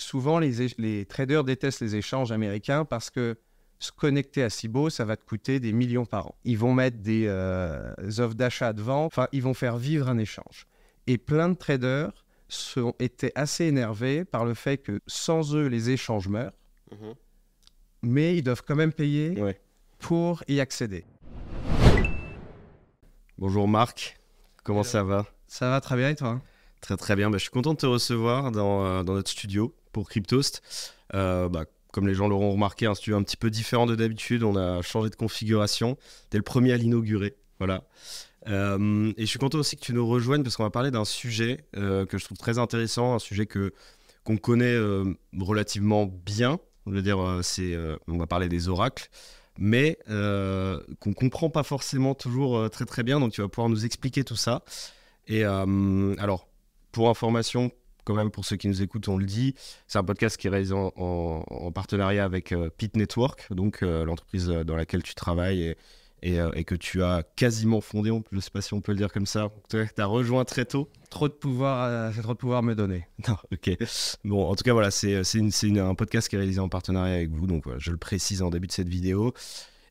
souvent, les, traders détestent les échanges américains parce que se connecter à Cibo, ça va te coûter des millions par an. Ils vont mettre des euh, offres d'achat de vente, enfin, ils vont faire vivre un échange. Et plein de traders sont, étaient assez énervés par le fait que sans eux, les échanges meurent, mais ils doivent quand même payer Ouais. pour y accéder. Bonjour Marc, comment ça va? Ça va très bien et toi? Très très bien, Bah, je suis content de te recevoir dans, euh, dans notre studio pour Cryptost. Euh, bah, comme les gens l'auront remarqué, un studio un petit peu différent de d'habitude, on a changé de configuration. T'es le premier à l'inaugurer, voilà. Euh, et je suis content aussi que tu nous rejoignes parce qu'on va parler d'un sujet euh, que je trouve très intéressant, un sujet que qu'on connaît relativement bien. Je veux dire, c'est, on va parler des oracles, mais qu'on comprend pas forcément toujours très très bien. Donc tu vas pouvoir nous expliquer tout ça. Et alors, pour information, quand même pour ceux qui nous écoutent, on le dit, c'est un podcast qui est réalisé en, en- en partenariat avec euh, Pit Network, donc euh, l'entreprise dans laquelle tu travailles et, et, euh, et que tu as quasiment fondé, on- je ne sais pas si on peut le dire comme ça, tu as rejoint très tôt. Trop de pouvoir, euh, c'est trop de pouvoir me donner. Non, ok. Bon, en tout cas, voilà, c'est un podcast qui est réalisé en partenariat avec vous, donc voilà, je le précise en début de cette vidéo.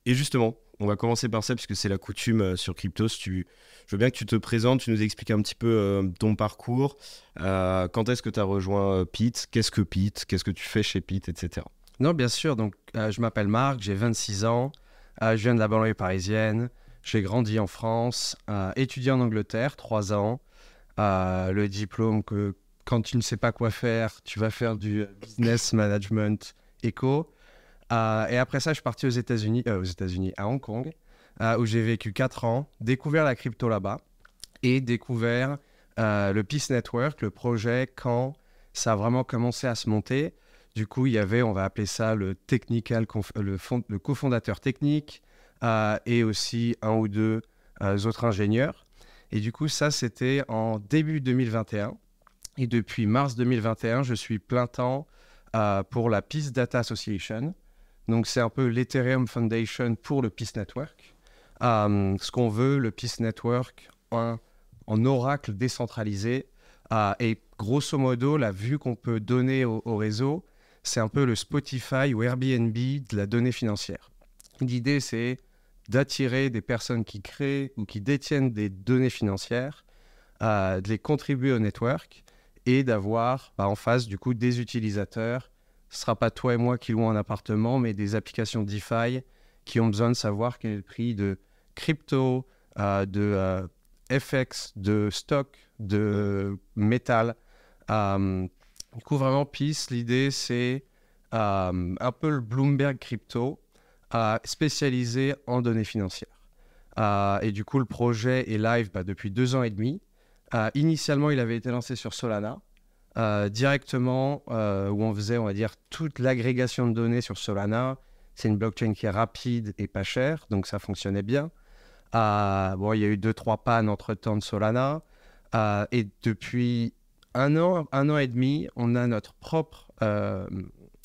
Et justement, on va commencer par ça, puisque c'est la coutume euh, sur Cryptos. Je veux bien que tu te présentes, tu nous expliques un petit peu euh, ton parcours. Euh, quand est-ce que tu as rejoint Pete? Qu'est-ce que Pete? Qu'est-ce que tu fais chez Pete, etc. Non, bien sûr. Donc, je m'appelle Marc, j'ai 26 ans. je viens de la banlieue parisienne. J'ai grandi en France, étudié en Angleterre, 3 ans. Le diplôme que quand tu ne sais pas quoi faire, tu vas faire du business management éco. Euh, et après ça, je suis parti aux États-Unis, euh, aux États-Unis, à Hong Kong, euh, où j'ai vécu 4 ans, découvert la crypto là-bas et découvert le Peace Network, le projet, quand ça a vraiment commencé à se monter. Du coup, il y avait, on va appeler ça le technical, le, le cofondateur technique et aussi un ou deux autres ingénieurs. Et du coup, ça, c'était en début 2021. Et depuis mars 2021, je suis plein temps pour la Peace Data Association. Donc, c'est un peu l'Ethereum Foundation pour le Peace Network. Euh, ce qu'on veut, le Peace Network en oracle décentralisé. Euh, et grosso modo, la vue qu'on peut donner au, au réseau, c'est un peu le Spotify ou Airbnb de la donnée financière. L'idée, c'est d'attirer des personnes qui créent ou qui détiennent des données financières, euh, de les contribuer au network et d'avoir bah, en face du coup des utilisateurs. Ce sera pas toi et moi qui louons un appartement, mais des applications DeFi qui ont besoin de savoir quel est le prix de crypto, euh, de euh, FX, de stock, de métal. Euh, du coup, vraiment, Peace, l'idée, c'est un peu le Bloomberg crypto spécialisé en données financières. Et du coup, le projet est live bah, depuis deux ans et demi. Initialement, il avait été lancé sur Solana, euh, directement, euh, où on faisait, on va dire, toute l'agrégation de données sur Solana. C'est une blockchain qui est rapide et pas chère, donc ça fonctionnait bien. Euh, bon, il y a eu deux, trois pannes entre-temps de Solana. Et depuis un an, un an et demi, on a notre propre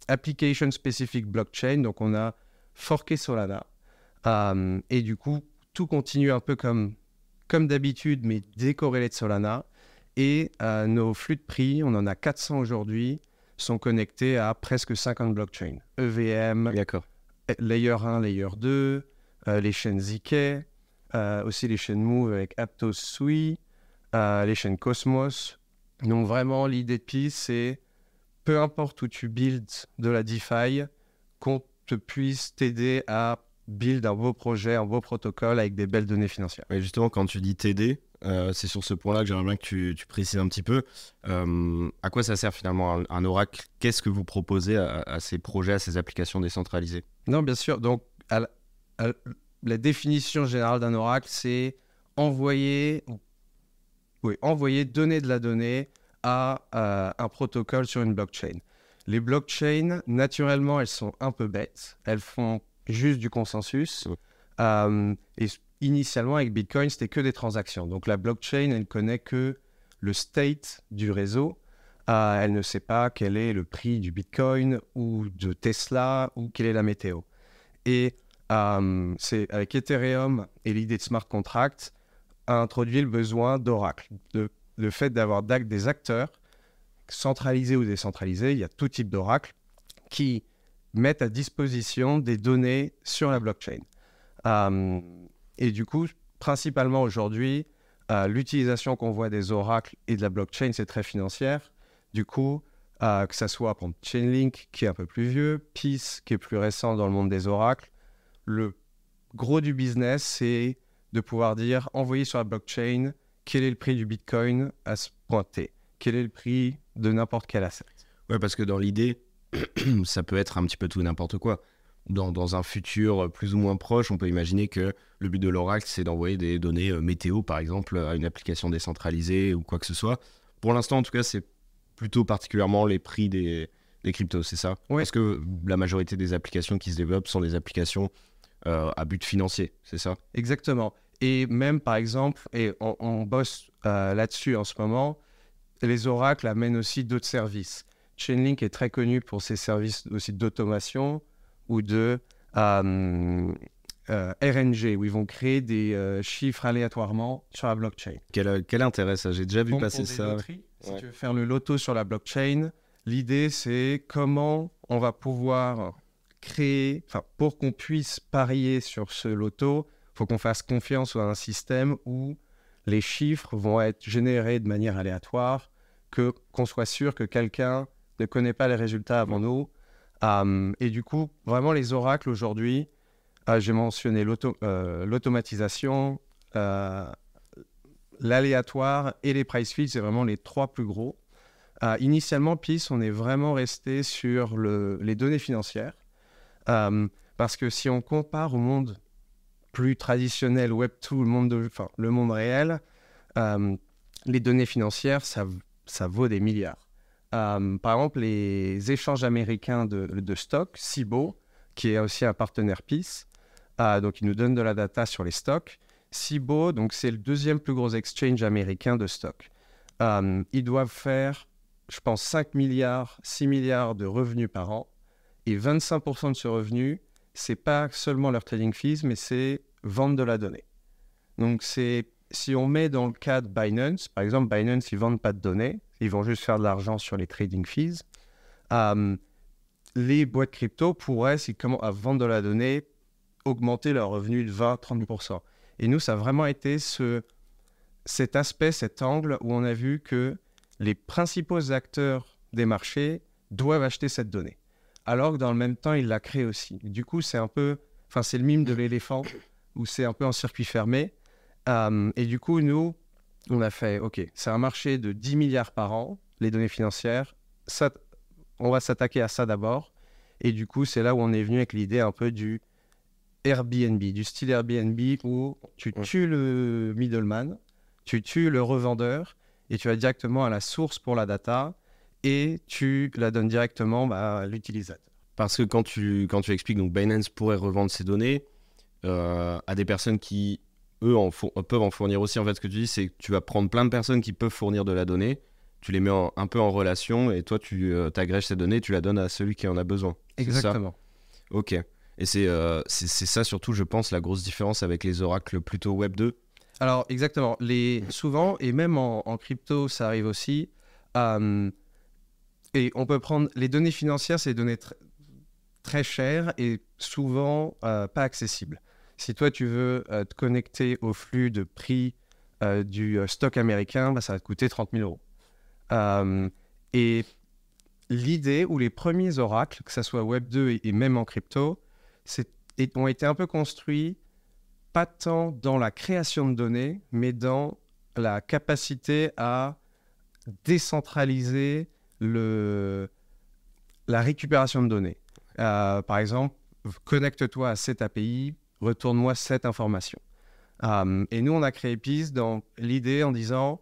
application specific blockchain. Donc, on a forqué Solana. Et du coup, tout continue un peu comme, comme d'habitude, mais décorrélé de Solana. Et euh, nos flux de prix, on en a 400 aujourd'hui, sont connectés à presque 50 blockchains. EVM. Layer 1, Layer 2, euh, les chaînes ZK, euh, aussi les chaînes Move avec Aptos Sui, euh, les chaînes Cosmos. Donc vraiment, l'idée de Peace, c'est peu importe où tu builds de la DeFi, qu'on te puisse t'aider à build un beau projet, un beau protocole avec des belles données financières. Et justement, quand tu dis t'aider, euh, c'est sur ce point-là que j'aimerais bien que tu, tu précises un petit peu. Euh, à quoi ça sert finalement un, un oracle? Qu'est-ce que vous proposez à, à ces projets, à ces applications décentralisées? Non, bien sûr. Donc, à la, à la définition générale d'un oracle, c'est envoyer, oui, envoyer, donner de la donnée à euh, un protocole sur une blockchain. Les blockchains, naturellement, elles sont un peu bêtes. Elles font juste du consensus. Euh, et initialement, avec Bitcoin, c'était que des transactions. Donc, la blockchain, elle connaît que le state du réseau. Euh, elle ne sait pas quel est le prix du Bitcoin ou de Tesla ou quelle est la météo. Et euh, c'est avec Ethereum et l'idée de smart contract a introduit le besoin d'Oracle, de, le fait d'avoir des acteurs centralisés ou décentralisés, il y a tout type d'oracles qui mettent à disposition des données sur la blockchain. Euh, et du coup, principalement aujourd'hui, euh, l'utilisation qu'on voit des oracles et de la blockchain, c'est très financière. Du coup, euh, que ça soit pour Chainlink, qui est un peu plus vieux, Peace, qui est plus récent dans le monde des oracles, le gros du business, c'est de pouvoir dire, envoyer sur la blockchain, quel est le prix du Bitcoin à ce point T Quel est le prix de n'importe quel asset? Ouais, parce que dans l'idée, ça peut être un petit peu tout n'importe quoi. Dans, dans, un futur plus ou moins proche, on peut imaginer que le but de l'oracle, c'est d'envoyer des données euh, météo, par exemple, à une application décentralisée ou quoi que ce soit. Pour l'instant, en tout cas, c'est plutôt particulièrement les prix des, des cryptos, c'est ça? Ouais. Parce que la majorité des applications qui se développent sont des applications euh, à but financier, c'est ça? Exactement. Et même, par exemple, et on, on bosse euh, là-dessus en ce moment, les oracles amènent aussi d'autres services. Chainlink est très connu pour ses services aussi d'automation ou de euh, euh, RNG, où ils vont créer des euh, chiffres aléatoirement sur la blockchain. Quel, quel intérêt ça? J'ai déjà vu Bon, passer pour des ça. loteries, Si Ouais. tu veux faire le loto sur la blockchain, l'idée c'est comment on va pouvoir créer, enfin pour qu'on puisse parier sur ce loto, il faut qu'on fasse confiance à un système où les chiffres vont être générés de manière aléatoire, que qu'on soit sûr que quelqu'un ne connaît pas les résultats avant nous. Euh, et du coup, vraiment les oracles aujourd'hui, euh, j'ai mentionné euh, l'automatisation, l'aléatoire et les price feeds, c'est vraiment les trois plus gros. Initialement, PIS, on est vraiment resté sur le- les données financières. Parce que si on compare au monde plus traditionnel, Web2, le monde, de- enfin, le monde réel, les données financières, ça vaut des milliards. Euh, par exemple, les échanges américains de, de stocks, Cibo, qui est aussi un partenaire PIS, euh, donc il nous donne de la data sur les stocks. Cibo, donc c'est le deuxième plus gros exchange américain de stocks. Euh, ils doivent faire, je pense, 5 milliards, 6 milliards de revenus par an. Et 25% de ce revenu, c'est pas seulement leur trading fees, mais c'est vendre de la donnée. Donc c'est si on met dans le cas de Binance, par exemple, Binance, ils vendent pas de données, ils vont juste faire de l'argent sur les trading fees. Euh, les boîtes crypto pourraient, s'ils commencent à vendre de la donnée, augmenter leurs revenus de 20-30%. Et nous, ça a vraiment été ce, cet aspect, cet angle où on a vu que les principaux acteurs des marchés doivent acheter cette donnée. Alors que dans le même temps, ils la créent aussi. Du coup, c'est un peu, enfin, c'est le mime de l'éléphant où c'est un peu en circuit fermé. Euh, et du coup, nous, on a fait, OK, c'est un marché de 10 milliards par an, les données financières. Ça, on va s'attaquer à ça d'abord. Et du coup, c'est là où on est venu avec l'idée un peu du Airbnb, du style Airbnb où tu tues le middleman, tu tues le revendeur et tu vas directement à la source pour la data et tu la donnes directement bah, à l'utilisateur. Parce que quand tu, quand tu expliques, donc Binance pourrait revendre ses données euh, à des personnes qui, eux, en peuvent en fournir aussi. En fait, ce que tu dis, c'est que tu vas prendre plein de personnes qui peuvent fournir de la donnée, tu les mets en- un peu en relation et toi, tu euh, t'agrèges ces données, tu la donnes à celui qui en a besoin. Exactement. Ok. Et c'est euh, c'est ça surtout, je pense, la grosse différence avec les oracles plutôt Web 2. Alors, exactement. Les, souvent, et même en, en crypto, ça arrive aussi. euh, et on peut prendre les données financières, c'est des données tr- très chères et souvent euh, pas accessibles. Si toi, tu veux euh, te connecter au flux de prix euh, du euh, stock américain, bah, ça va te coûter 30 000 euros. Et l'idée ou les premiers oracles, que ce soit Web 2 et, même en crypto, ont été un peu construits pas tant dans la création de données, mais dans la capacité à décentraliser le, la récupération de données. Par exemple, connecte-toi à cette API, retourne-moi cette information. Euh, et nous, on a créé PIS dans l'idée en disant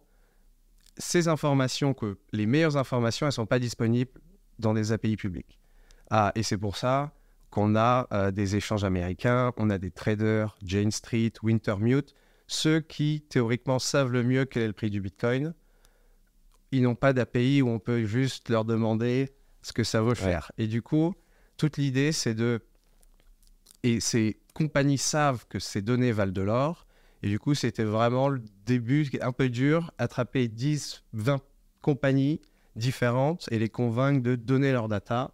ces informations, que les meilleures informations, elles ne sont pas disponibles dans des API publiques. Ah, et c'est pour ça qu'on a euh, des échanges américains, on a des traders, Jane Street, Wintermute, ceux qui théoriquement savent le mieux quel est le prix du Bitcoin. Ils n'ont pas d'API où on peut juste leur demander ce que ça vaut faire. Et du coup, toute l'idée, c'est de... Et ces compagnies savent que ces données valent de l'or. Et du coup, c'était vraiment le début, un peu dur, attraper 10, 20 compagnies différentes et les convaincre de donner leur data.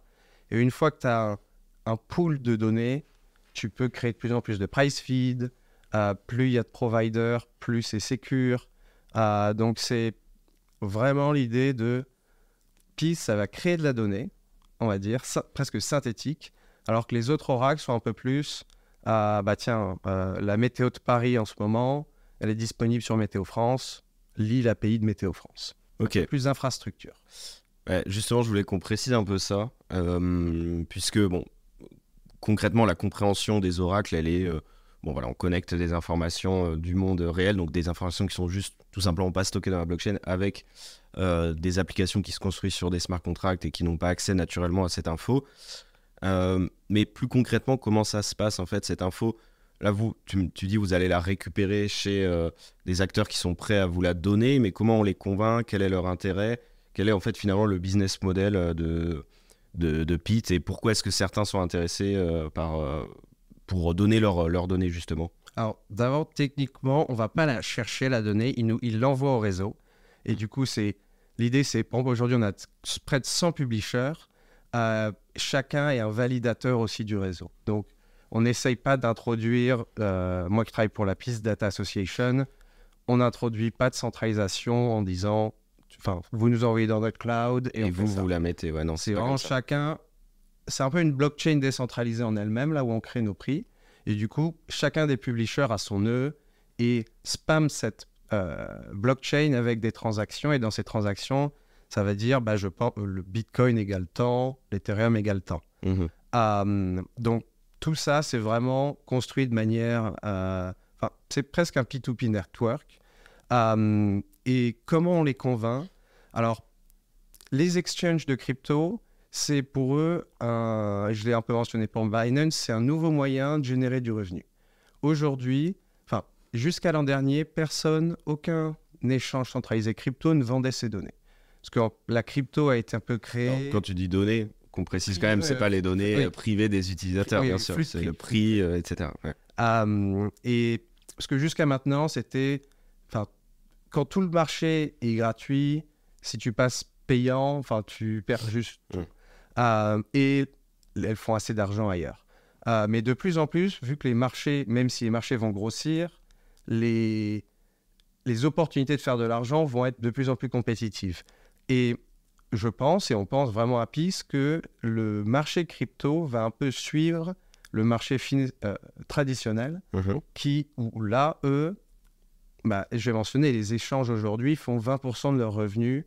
Et une fois que tu as un, un, pool de données, tu peux créer de plus en plus de price feed. Euh, plus il y a de providers, plus c'est secure. Euh, donc c'est vraiment l'idée de PIS, ça va créer de la donnée, on va dire, presque synthétique, alors que les autres oracles sont un peu plus, euh, bah tiens, la météo de Paris en ce moment, elle est disponible sur Météo France, lis l'API de Météo France. Ok. Plus d'infrastructures. justement, je voulais qu'on précise un peu ça, puisque, bon, concrètement, la compréhension des oracles, elle est bon voilà, on connecte des informations euh, du monde réel, donc des informations qui sont juste tout simplement pas stockées dans la blockchain avec euh, des applications qui se construisent sur des smart contracts et qui n'ont pas accès naturellement à cette info. Euh, mais plus concrètement, comment ça se passe en fait cette info? Là, vous, tu, dis vous allez la récupérer chez des acteurs qui sont prêts à vous la donner, mais comment on les convainc? Quel est leur intérêt? Quel est en fait finalement le business model de, de, de Pete? Et pourquoi est-ce que certains sont intéressés par, pour donner leurs données justement? Alors d'abord, techniquement, on va pas la chercher la donnée, il nous, il l'envoie au réseau. Et du coup, c'est l'idée, c'est aujourd'hui, on a près de 100 publishers. Euh, chacun est un validateur aussi du réseau. Donc, on n'essaye pas d'introduire, euh, moi qui travaille pour la Peace Data Association, on n'introduit pas de centralisation en disant, enfin, vous nous envoyez dans notre cloud et, vous, vous la mettez. Ouais, non, c'est vraiment chacun c'est un peu une blockchain décentralisée en elle-même, là où on crée nos prix. Et du coup, chacun des publishers a son nœud et spam cette euh, blockchain avec des transactions. Et dans ces transactions, ça va dire, bah, je pense, le Bitcoin égale temps, l'Ethereum égale temps. Mhm. Euh, donc, tout ça, c'est vraiment construit de manière... Euh, enfin, c'est presque un P2P network. et comment on les convainc? Alors, les exchanges de crypto, c'est pour eux, je l'ai un peu mentionné pour Binance, c'est un nouveau moyen de générer du revenu. Aujourd'hui, enfin, jusqu'à l'an dernier, personne, aucun échange centralisé crypto ne vendait ses données. Parce que la crypto a été un peu créée. quand tu dis données, qu'on précise quand même, c'est pas les données euh, privées des utilisateurs, bien sûr, c'est le prix, euh, etc. et parce que jusqu'à maintenant, c'était, enfin, quand tout le marché est gratuit, si tu passes payant, enfin, tu perds juste. Euh, et elles font assez d'argent ailleurs. Euh, mais de plus en plus, vu que les marchés, même si les marchés vont grossir, les, les opportunités de faire de l'argent vont être de plus en plus compétitives. Et je pense, et on pense vraiment à PIS, que le marché crypto va un peu suivre le marché euh, traditionnel, mhm. qui, où là, eux, bah, je vais mentionner, les échanges aujourd'hui font 20% de leurs revenus,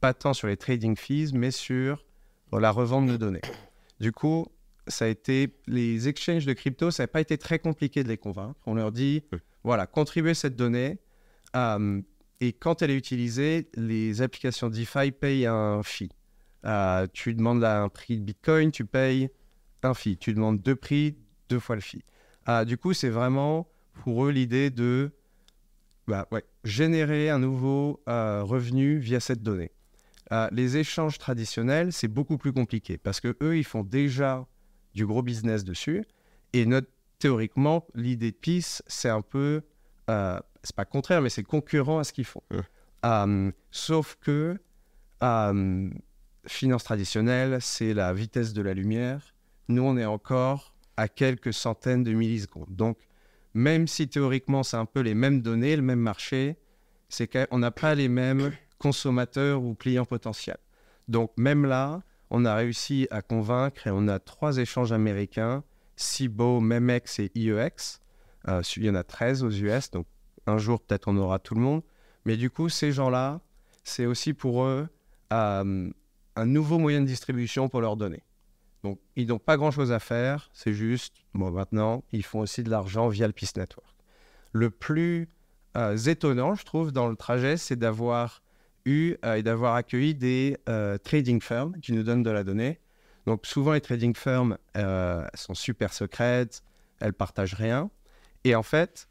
pas tant sur les trading fees, mais sur la revente de données. Du coup, ça a été les exchanges de crypto, ça n'a pas été très compliqué de les convaincre. On leur dit, voilà, contribuez cette donnée. Euh, et quand elle est utilisée, les applications DeFi payent un fee. Euh, tu demandes un prix de Bitcoin, tu payes un fee. Tu demandes deux prix, deux fois le fee. Euh, du coup, c'est vraiment pour eux l'idée de bah, ouais, générer un nouveau revenu via cette donnée. Euh, les échanges traditionnels, c'est beaucoup plus compliqué parce que eux, ils font déjà du gros business dessus. Et théoriquement, l'idée de PIS, c'est un peu, euh, c'est pas contraire, mais c'est concurrent à ce qu'ils font. Euh, sauf que finance traditionnelle, c'est la vitesse de la lumière. Nous, on est encore à quelques centaines de millisecondes. Donc, même si théoriquement, c'est un peu les mêmes données, le même marché, c'est qu'on n'a pas les mêmes consommateurs ou clients potentiels. Donc même là, on a réussi à convaincre et on a trois échanges américains, Cibo, Memex et IEX. Euh, il y en a 13 aux US, donc un jour peut-être on aura tout le monde. Mais du coup, ces gens-là, c'est aussi pour eux euh, un nouveau moyen de distribution pour leurs données. Donc ils n'ont pas grand-chose à faire, c'est juste, maintenant, ils font aussi de l'argent via le Peace Network. Le plus euh, étonnant, je trouve, dans le trajet, c'est d'avoir eu euh, et d'avoir accueilli des trading firms qui nous donnent de la donnée. Donc souvent les trading firms sont super secrètes, elles partagent rien. Et en fait,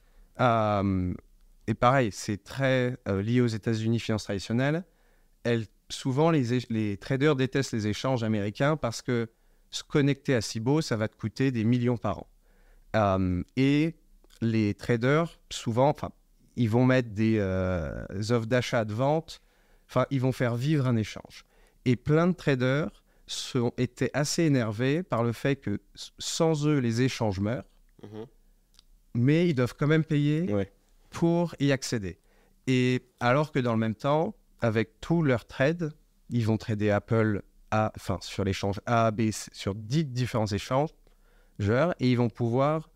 et pareil, c'est très lié aux États-Unis finance traditionnelle. Elles, souvent les, les, traders détestent les échanges américains parce que se connecter à Cibo, ça va te coûter des millions par an. et les traders, souvent, ils vont mettre des offres d'achat de vente Enfin, ils vont faire vivre un échange. Et plein de traders sont, étaient assez énervés par le fait que sans eux, les échanges meurent, mais ils doivent quand même payer Ouais. Pour y accéder. Et alors que dans le même temps, avec tous leurs trades, ils vont trader Apple à, enfin, sur l'échange A, B, sur 10 différents échanges, et ils vont pouvoir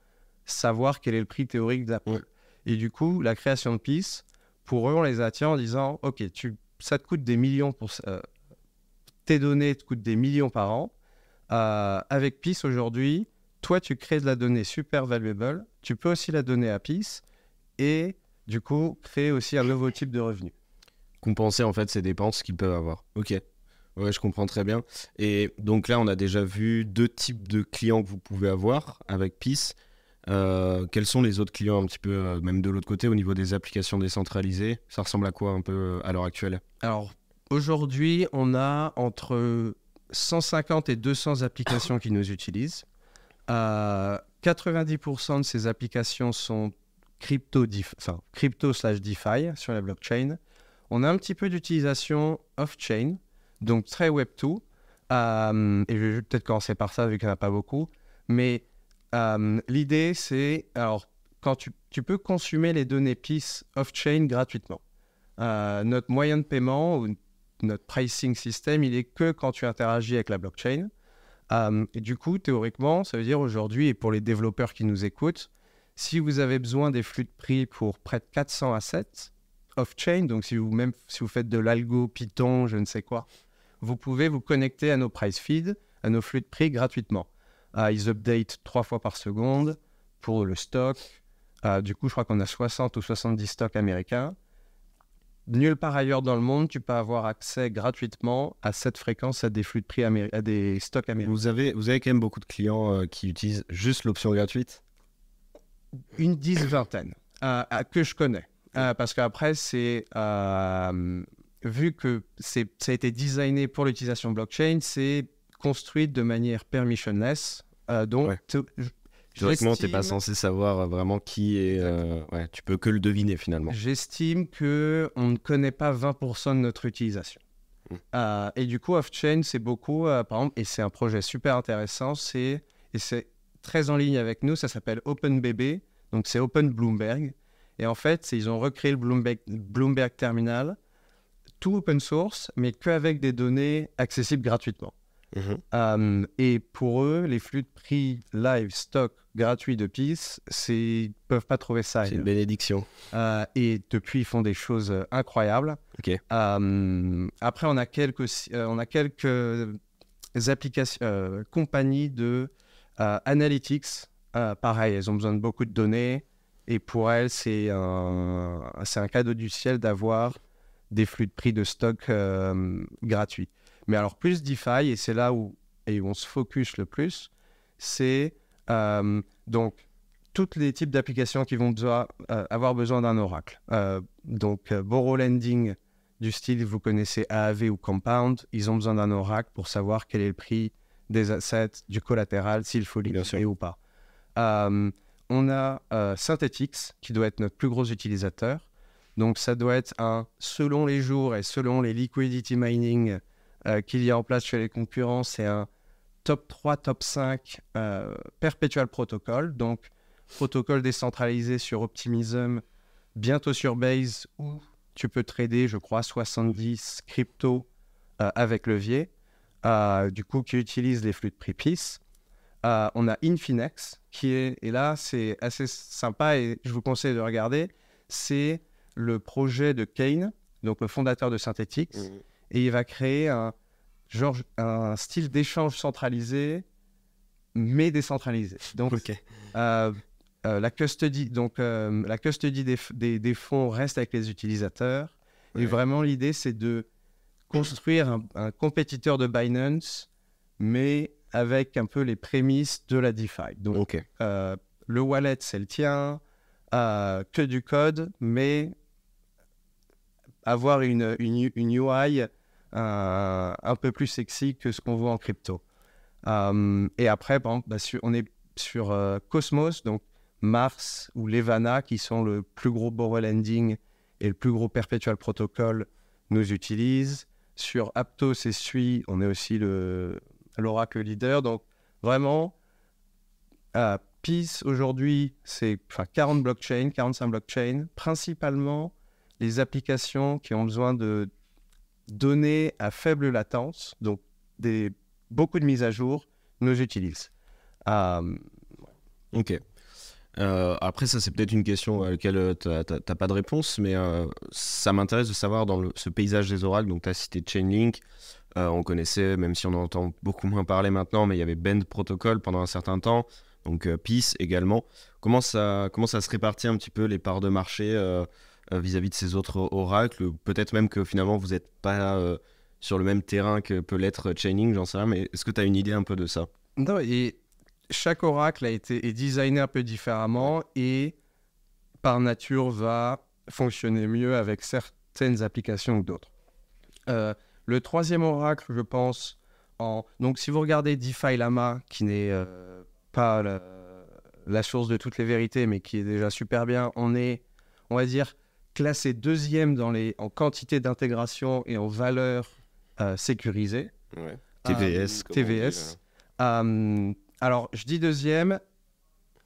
savoir quel est le prix théorique d'Apple. Et du coup, la création de PIS, pour eux, on les attire en disant Ok, tu, ça te coûte des millions pour. euh, tes données te coûtent des millions par an. Euh, avec PIS aujourd'hui, toi, tu crées de la donnée super valuable. Tu peux aussi la donner à PIS et du coup, créer aussi un nouveau type de revenu. Compenser en fait ces dépenses qu'ils peuvent avoir. Ok. Ouais, je comprends très bien. Et donc là, on a déjà vu deux types de clients que vous pouvez avoir avec PIS. Euh, quels sont les autres clients un petit peu, euh, même de l'autre côté, au niveau des applications décentralisées? Ça ressemble à quoi un peu euh, à l'heure actuelle? Alors, aujourd'hui, on a entre 150 et 200 applications qui nous utilisent. Euh, 90% de ces applications sont crypto, slash DeFi sur la blockchain. On a un petit peu d'utilisation off-chain, donc très Web2. Euh, et je vais peut-être commencer par ça, vu qu'il n'y en a pas beaucoup. Mais euh, l'idée, c'est, alors, quand tu, peux consommer les données PIS off-chain gratuitement. Euh, notre moyen de paiement ou notre pricing system, il est que quand tu interagis avec la blockchain. Et du coup, théoriquement, ça veut dire aujourd'hui, et pour les développeurs qui nous écoutent, si vous avez besoin des flux de prix pour près de 400 assets off-chain, donc si vous, même si vous faites de l'algo, Python, je ne sais quoi, vous pouvez vous connecter à nos price feeds, à nos flux de prix gratuitement. Euh, ils update trois fois par seconde pour le stock. Euh, du coup, je crois qu'on a 60 ou 70 stocks américains. Nulle part ailleurs dans le monde, tu peux avoir accès gratuitement à cette fréquence, à des flux de prix, à des stocks américains. vous avez, vous avez quand même beaucoup de clients euh, qui utilisent juste l'option gratuite? Une dix vingtaine euh, euh, que je connais. Euh, parce qu'après, c'est. euh, vu que c'est, ça a été designé pour l'utilisation blockchain, c'est construit de manière permissionless. Euh, donc, Ouais. Théoriquement, tu n'es pas censé savoir vraiment qui est. ouais, tu peux que le deviner finalement. J'estime que on ne connaît pas 20% de notre utilisation. Mm. Et du coup, off-chain, c'est beaucoup, par exemple, et c'est un projet super intéressant, c'est, et c'est très en ligne avec nous, ça s'appelle OpenBB, donc c'est Open Bloomberg. Et en fait, ils ont recréé le Bloomberg, Bloomberg Terminal, tout open source, mais qu'avec des données accessibles gratuitement. Mhm. Euh, et pour eux, les flux de prix live stock gratuits de PIS, ils peuvent pas trouver ça. C'est une bénédiction. Euh, et depuis, ils font des choses euh, incroyables. Ok. Euh, après, on a quelques, euh, on a quelques applications, euh, compagnies de analytics. Euh, pareil, elles ont besoin de beaucoup de données. Et pour elles, c'est un, un cadeau du ciel d'avoir des flux de prix de stock euh, gratuits. Mais alors, plus DeFi, et c'est là où, et où on se focus le plus, c'est euh, donc tous les types d'applications qui vont euh, avoir besoin d'un oracle. Euh, donc, euh, Borrow Lending, du style, vous connaissez AAV ou Compound, ils ont besoin d'un oracle pour savoir quel est le prix des assets, du collatéral, s'il faut liquider ou pas. Euh, on a euh, Synthetix, qui doit être notre plus gros utilisateur. Donc, ça doit être un, selon les jours et selon les liquidity mining euh, qu'il y a en place chez les concurrents, c'est un top 3, top 5 euh, perpetual protocol. Donc, protocole décentralisé sur Optimism, bientôt sur Base, où tu peux trader, je crois, 70 crypto euh, avec levier, euh, du coup, qui utilise les flux de PIS. Euh, on a Infinex, qui est, et là, c'est assez sympa et je vous conseille de regarder. C'est le projet de Kane, donc le fondateur de Synthetix, et il va créer un, genre, un style d'échange centralisé, mais décentralisé. Donc, euh, euh, la custody, donc la custody des, f- des- des fonds reste avec les utilisateurs. Ouais. Et vraiment, l'idée, c'est de construire un, un compétiteur de Binance, mais avec un peu les prémices de la DeFi. Donc, euh, le wallet, c'est le tien, euh, que du code, mais avoir une, une, une UI euh, un peu plus sexy que ce qu'on voit en crypto. Et après, exemple, bah, sur- on est sur Cosmos, donc Mars ou Levana, qui sont le plus gros borrow lending et le plus gros perpetual protocol, nous utilisent. Sur Aptos et Sui, on est aussi le, l'oracle leader. Donc, vraiment, à Peace, aujourd'hui, c'est enfin, 40 blockchains, 45 blockchains, principalement les applications qui ont besoin de données à faible latence, donc des, beaucoup de mises à jour, nous utilisons. Euh, ok. Euh, après, ça, c'est peut-être une question à laquelle tu n'as pas de réponse, mais euh, ça m'intéresse de savoir dans ce paysage des oracles. Donc, tu as cité Chainlink, on connaissait, même si on en entend beaucoup moins parler maintenant, mais il y avait Bend Protocol pendant un certain temps, donc Peace également. Comment ça, comment ça se répartit un petit peu les parts de marché vis-à-vis de ces autres oracles? Peut-être même que finalement, vous n'êtes pas sur le même terrain que peut l'être Chainlink, j'en sais rien, mais est-ce que tu as une idée un peu de ça? Non, et chaque oracle a été est designé un peu différemment et par nature va fonctionner mieux avec certaines applications que d'autres. Euh, le troisième oracle, je pense, en... donc si vous regardez DeFi Lama, qui n'est euh, pas la, source de toutes les vérités, mais qui est déjà super bien, on est, on va dire, classé deuxième dans les... en quantité d'intégration et en valeur euh, sécurisée. TVS. TVS. Alors, je dis deuxième,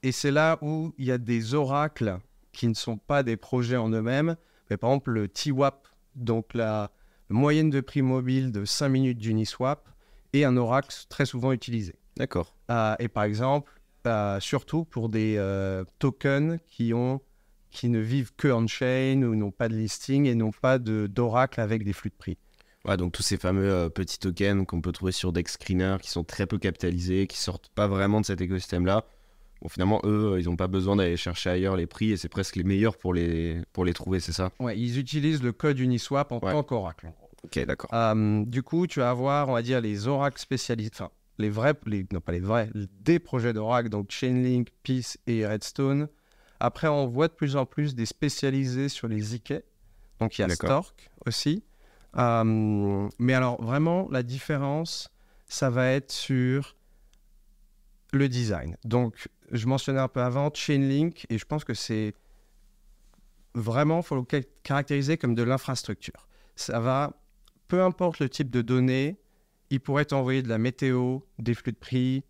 et c'est là où il y a des oracles qui ne sont pas des projets en eux-mêmes, mais par exemple le TWAP, donc la moyenne de prix mobile de 5 minutes d'Uniswap, est un oracle très souvent utilisé. D'accord. Euh, et par exemple, euh, surtout pour des euh, tokens qui, ont, qui ne vivent que on-chain ou n'ont pas de listing et n'ont pas d'oracle avec des flux de prix. Ouais, donc tous ces fameux euh, petits tokens qu'on peut trouver sur Dex Screener qui sont très peu capitalisés, qui sortent pas vraiment de cet écosystème-là. Bon, finalement, eux, ils n'ont pas besoin d'aller chercher ailleurs les prix et c'est presque les meilleurs pour les, pour les trouver, c'est ça? Ouais, ils utilisent le code Uniswap en tant qu'oracle. Ok, d'accord. Euh, du coup, tu vas avoir, on va dire, les oracles spécialistes, enfin, les vrais, les, non pas les vrais, des projets d'oracle, donc Chainlink, Peace et Redstone. Après, on voit de plus en plus des spécialisés sur les ZK. Donc, il y a Stork aussi. Euh, mais alors, vraiment, la différence, ça va être sur le design. Donc, je mentionnais un peu avant Chainlink, et je pense que c'est vraiment, il faut le caractériser comme de l'infrastructure. Ça va, peu importe le type de données, ils pourraient envoyer de la météo, des flux de prix,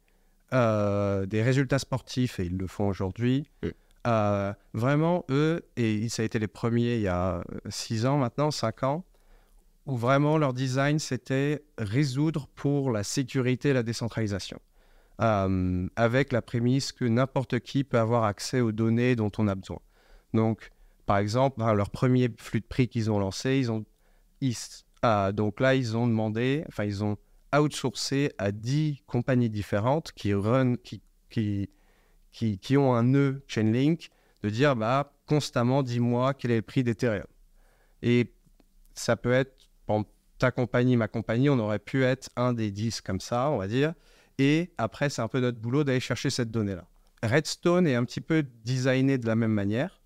euh, des résultats sportifs, et ils le font aujourd'hui. Euh, vraiment, eux, et ça a été les premiers il y a 6 ans maintenant, 5 ans, où vraiment leur design, c'était résoudre pour la sécurité et la décentralisation. Euh, avec la prémisse que n'importe qui peut avoir accès aux données dont on a besoin. Donc, par exemple, leur premier flux de prix qu'ils ont lancé, ils ont ah, donc là, ils ont demandé, enfin, ils ont outsourcé à 10 compagnies différentes qui, run, qui, qui, qui, qui ont un nœud Chainlink, de dire bah, constamment, dis-moi quel est le prix d'Ethereum. Et ça peut être ta compagnie, ma compagnie, on aurait pu être un des 10 comme ça, on va dire. Et après, c'est un peu notre boulot d'aller chercher cette donnée-là. Redstone est un petit peu designé de la même manière.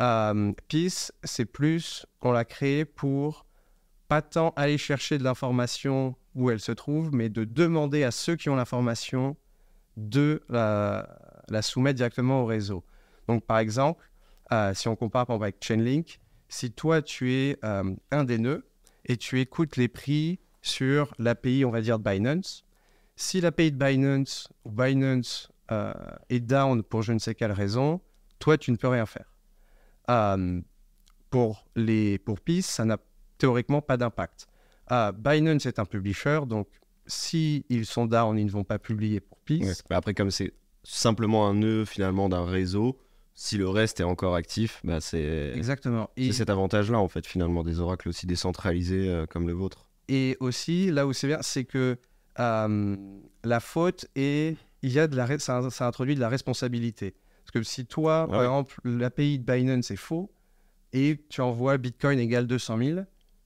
Euh, Peace, c'est plus, on l'a créé pour pas tant aller chercher de l'information où elle se trouve, mais de demander à ceux qui ont l'information de la, soumettre directement au réseau. Donc, par exemple, euh, si on compare par exemple, avec Chainlink, si toi, tu es euh, un des nœuds, et tu écoutes les prix sur l'API, on va dire, de Binance. Si l'API de Binance ou Binance euh, est down pour je ne sais quelle raison, toi, tu ne peux rien faire. Euh, pour, les, pour Peace, ça n'a théoriquement pas d'impact. Euh, Binance est un publisher, donc si sont down, ils ne vont pas publier pour Peace. après, comme c'est simplement un nœud finalement d'un réseau, si le reste est encore actif, bah c'est exactement. C'est cet avantage-là en fait finalement des oracles aussi décentralisés euh, comme le vôtre. Et aussi là où c'est bien, c'est que euh, la faute est il y a de la ça, ça, introduit de la responsabilité. Parce que si toi, par exemple, l'API de Binance est faux et tu envoies Bitcoin égale 200 000,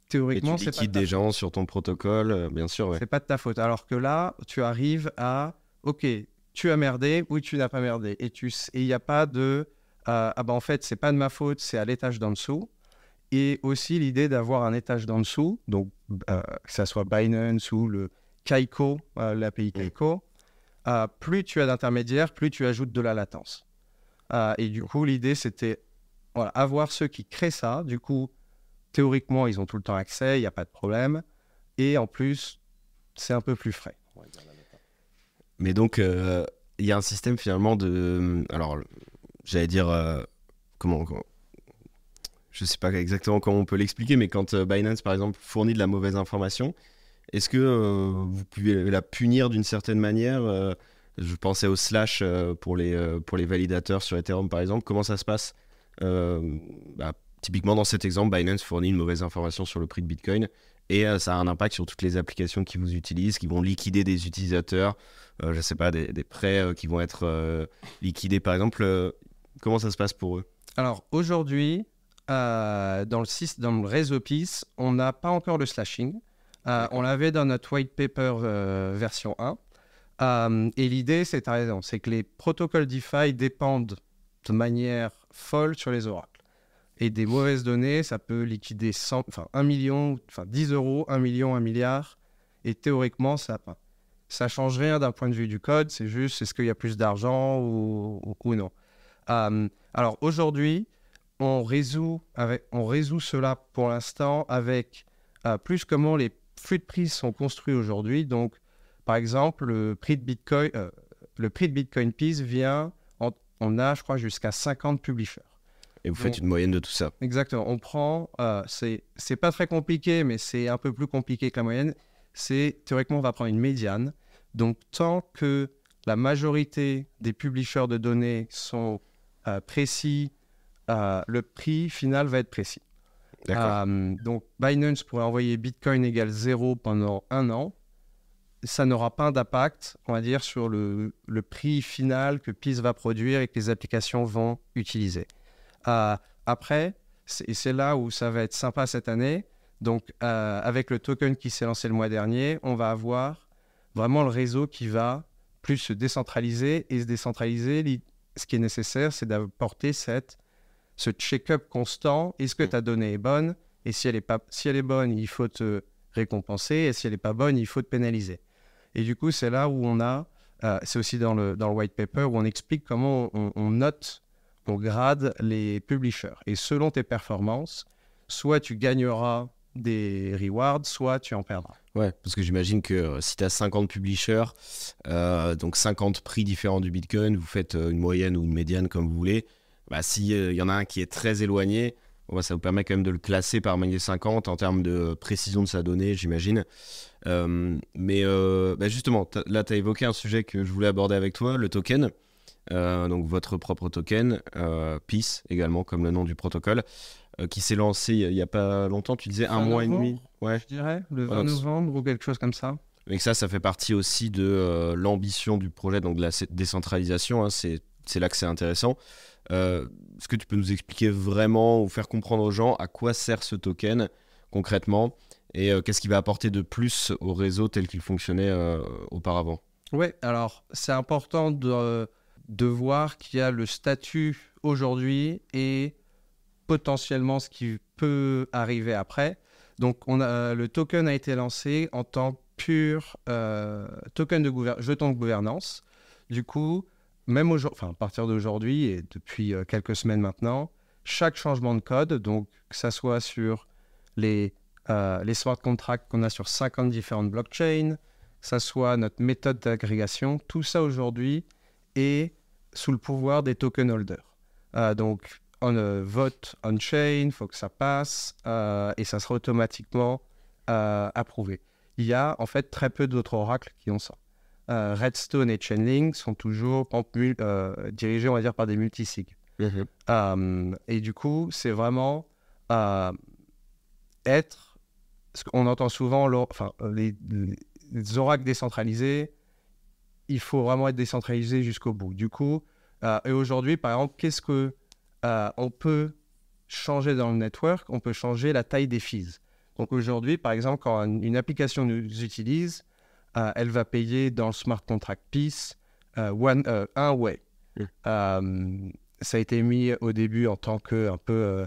théoriquement, c'est pas des gens sur ton protocole, euh, bien sûr. C'est pas de ta faute. Alors que là, tu arrives à, ok, tu as merdé ou tu n'as pas merdé, et tu et il n'y a pas de euh, ah ben en fait, c'est pas de ma faute, c'est à l'étage d'en dessous. Et aussi l'idée d'avoir un étage d'en dessous, donc euh, que ce soit Binance ou le Kaiko, euh, l'API Kaiko, plus tu as d'intermédiaires, plus tu ajoutes de la latence. et du coup, l'idée, c'était voilà, avoir ceux qui créent ça. Du coup, théoriquement, ils ont tout le temps accès, il n'y a pas de problème. Et en plus, c'est un peu plus frais. Mais donc, euh, il y a un système finalement de. Alors, j'allais dire. euh, comment. Je sais pas exactement comment on peut l'expliquer, mais quand euh, Binance, par exemple, fournit de la mauvaise information, est-ce que euh, vous pouvez la punir d'une certaine manière euh, Je pensais au slash pour, les, pour les validateurs sur Ethereum, par exemple. Comment ça se passe bah, Typiquement, dans cet exemple, Binance fournit une mauvaise information sur le prix de Bitcoin et ça a un impact sur toutes les applications qui vous utilisent, qui vont liquider des utilisateurs, je sais pas, des, prêts qui vont être liquidés, par exemple. Comment ça se passe pour eux? Alors aujourd'hui, euh, dans, le, sys- dans le réseau PIS, on n'a pas encore le slashing. Euh, on l'avait dans notre white paper euh, version 1. Euh, et l'idée, c'est, raison, c'est que les protocoles DeFi dépendent de manière folle sur les oracles. Et des mauvaises données, ça peut liquider 100, enfin, 1 million, enfin 10 euros, 1 million, 1 milliard. Et théoriquement, ça ça change rien d'un point de vue du code. C'est juste, est-ce qu'il y a plus d'argent ou, ou- ou non. Euh, alors aujourd'hui, on résout, avec, on résout cela pour l'instant avec euh, plus comment les flux de prix sont construits aujourd'hui. Donc, par exemple, le prix de Bitcoin, euh, le prix de Bitcoin Peace vient, en- on a, je crois, jusqu'à 50 publishers. Et vous faites une moyenne de tout ça. Exactement. On prend, euh, c'est c'est pas très compliqué, mais c'est un peu plus compliqué que la moyenne. C'est théoriquement, on va prendre une médiane. Donc, tant que la majorité des publishers de données sont euh, précis, euh, le prix final va être précis. Euh, donc, Binance pourrait envoyer Bitcoin égale zéro pendant un an. Ça n'aura pas d'impact, on va dire, sur le, le prix final que Peace va produire et que les applications vont utiliser. Après, et c'est là où ça va être sympa cette année. Donc, euh, avec le token qui s'est lancé le mois dernier, on va avoir vraiment le réseau qui va plus se décentraliser et se décentraliser. Ce qui est nécessaire, c'est d'apporter cette, ce check-up constant. Est-ce que ta donnée est bonne? Et si elle est, pas, si elle est bonne, il faut te récompenser. Et si elle n'est pas bonne, il faut te pénaliser. Et du coup, c'est là où on a, euh, c'est aussi dans le, dans le white paper, où on explique comment on, on note, on grade les publishers. Et selon tes performances, soit tu gagneras des rewards, soit tu en perdras. Ouais, parce que j'imagine que euh, si tu as 50 publishers, euh, donc 50 prix différents du Bitcoin, vous faites euh, une moyenne ou une médiane comme vous voulez. Bah, S'il y en a un qui est très éloigné, bah, ça vous permet quand même de le classer parmi les 50 en termes de précision de sa donnée, j'imagine. Mais bah, justement, là, tu as évoqué un sujet que je voulais aborder avec toi, le token. Donc votre propre token, Peace également, comme le nom du protocole, qui s'est lancé il n'y a pas longtemps, tu disais un mois et demi. Ouais. Je dirais, le Ouais, 20 donc- novembre ou quelque chose comme ça. Et ça, ça fait partie aussi de euh, l'ambition du projet, donc de la décentralisation. hein, c'est c'est là que c'est intéressant. Euh, Est-ce que tu peux nous expliquer vraiment ou faire comprendre aux gens à quoi sert ce token concrètement et euh, qu'est-ce qu'il va apporter de plus au réseau tel qu'il fonctionnait euh, auparavant? Oui, alors c'est important de, de voir qu'il y a le statut aujourd'hui et potentiellement ce qui peut arriver après. Donc on a, le token a été lancé en tant pur euh, token de jeton de gouvernance. Du coup, même enfin, à partir d'aujourd'hui et depuis euh, quelques semaines maintenant, chaque changement de code, donc que ça soit sur les, euh, les smart contracts qu'on a sur 50 différentes blockchains, que ça soit notre méthode d'agrégation, tout ça aujourd'hui est sous le pouvoir des token holders. Euh, donc, on euh, vote on-chain, il faut que ça passe euh, et ça sera automatiquement euh, approuvé. Il y a en fait très peu d'autres oracles qui ont ça. Redstone et Chainlink sont toujours dirigés, on va dire, par des multisigs. Euh, et du coup, c'est vraiment être. Ce qu'on entend souvent, enfin, les, les- les oracles décentralisés, il faut vraiment être décentralisé jusqu'au bout. Du coup, euh, et aujourd'hui, par exemple, qu'est-ce que euh, on peut changer dans le network On peut changer la taille des fees. Donc aujourd'hui, par exemple, quand une, application nous utilise, euh, elle va payer dans le smart contract piece euh, one, un way. Mm. Ça a été mis au début en tant que un peu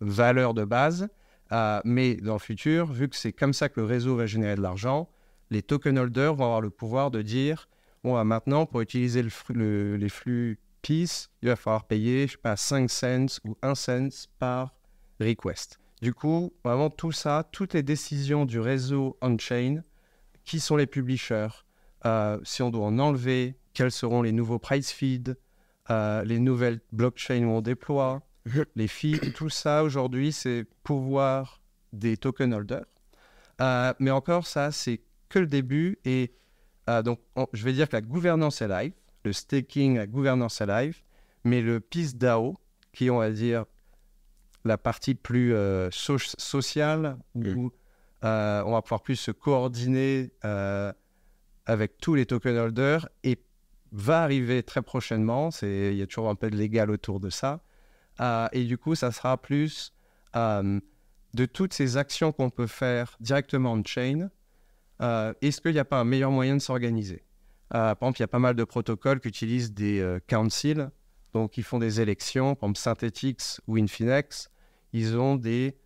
valeur de base, mais dans le futur, vu que c'est comme ça que le réseau va générer de l'argent, les token holders vont avoir le pouvoir de dire bon, bah, maintenant, pour utiliser le fru- le- les flux PIS, il va falloir payer, je sais pas, 5 cents ou 1 cent par request. Du coup, vraiment tout ça, toutes les décisions du réseau on-chain, qui sont les publishers, euh, si on doit en enlever, quels seront les nouveaux price feeds, euh, les nouvelles blockchains où on déploie, les feeds, tout ça aujourd'hui, c'est pouvoir des token holders. Euh, mais encore, ça, c'est que le début. Et donc, je vais dire que la gouvernance est live, le staking, la gouvernance est live, mais le PIS DAO, qui, on va dire, la partie plus sociale, où on va pouvoir plus se coordonner avec tous les token holders et va arriver très prochainement. Il y a toujours un peu de légal autour de ça. Euh, et du coup, ça sera plus euh, de toutes ces actions qu'on peut faire directement en chain. Euh, est-ce qu'il n'y a pas un meilleur moyen de s'organiser? Par exemple, il y a pas mal de protocoles qui utilisent des councils, donc ils font des élections, par exemple Synthetix ou Infinex. Ils ont des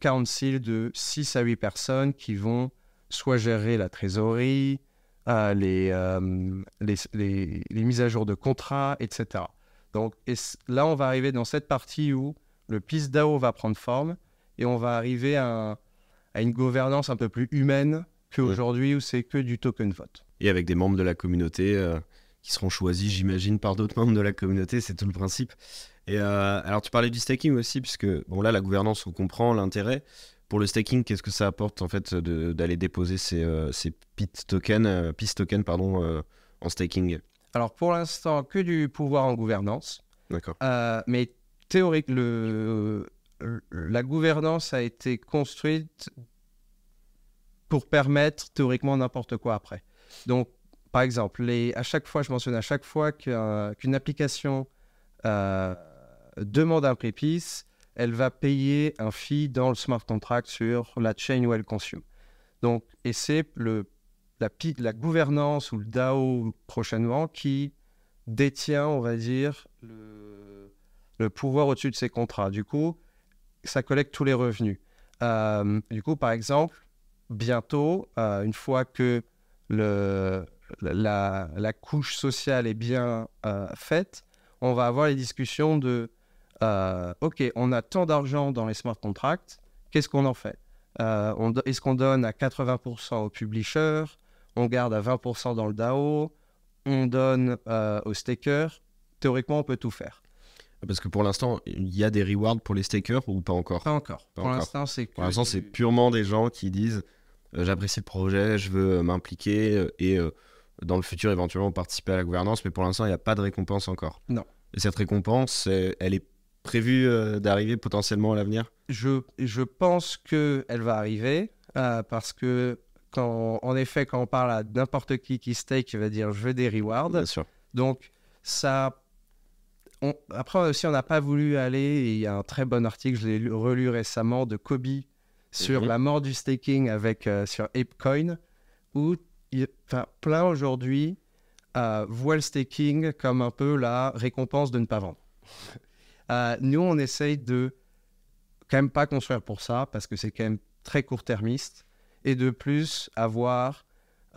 councils de 6 à 8 personnes qui vont soit gérer la trésorerie, euh, les, les, les, mises à jour de contrats, etc. Donc et là, on va arriver dans cette partie où le PIS DAO va prendre forme et on va arriver à, à une gouvernance un peu plus humaine qu'aujourd'hui où c'est que du token vote. Et avec des membres de la communauté euh, qui seront choisis, j'imagine, par d'autres membres de la communauté, c'est tout le principe. Et euh, alors tu parlais du staking aussi, puisque bon là la gouvernance on comprend l'intérêt, pour le staking, qu'est-ce que ça apporte en fait d'aller déposer ces, euh, ces PIT tokens, euh, tokens pardon, en staking? Alors pour l'instant, que du pouvoir en gouvernance. D'accord. mais théorique, le, la gouvernance a été construite pour permettre théoriquement n'importe quoi après. Donc, par exemple, à chaque fois, je mentionne à chaque fois qu'une application demande un prépice, elle va payer un fee dans le smart contract sur la chain où elle consomme. Donc, et c'est la, gouvernance ou le DAO prochainement qui détient, on va dire, le, le pouvoir au-dessus de ces contrats. Du coup, ça collecte tous les revenus. Euh, du coup, par exemple, bientôt, euh, une fois que le, la, la, couche sociale est bien euh, faite, on va avoir les discussions de euh, OK, on a tant d'argent dans les smart contracts, qu'est-ce qu'on en fait? Euh, Est-ce qu'on donne à 80% aux publishers On garde à 20% dans le DAO On donne aux stakers? Théoriquement, on peut tout faire. Parce que pour l'instant, il y a des rewards pour les stakers ou pas encore? Pas encore. pour l'instant, c'est Pour l'instant, c'est purement des gens qui disent j'apprécie le projet, je veux m'impliquer et dans le futur éventuellement participer à la gouvernance, mais pour l'instant, il n'y a pas de récompense encore. Non. Et cette récompense, elle est prévu euh, d'arriver potentiellement à l'avenir? Je, je pense qu'elle va arriver euh, parce que, quand, en effet, quand on parle à n'importe qui qui stake, il va dire je veux des rewards. Bien sûr. Donc, ça. après aussi, on n'a pas voulu aller. Il y a un très bon article, je l'ai relu récemment, de Kobe sur mhm. la mort du staking avec, euh, sur ApeCoin, où il, plein aujourd'hui voient le staking comme un peu la récompense de ne pas vendre. Euh, nous, on essaye de quand même pas construire pour ça, parce que c'est quand même très court-termiste, et de plus avoir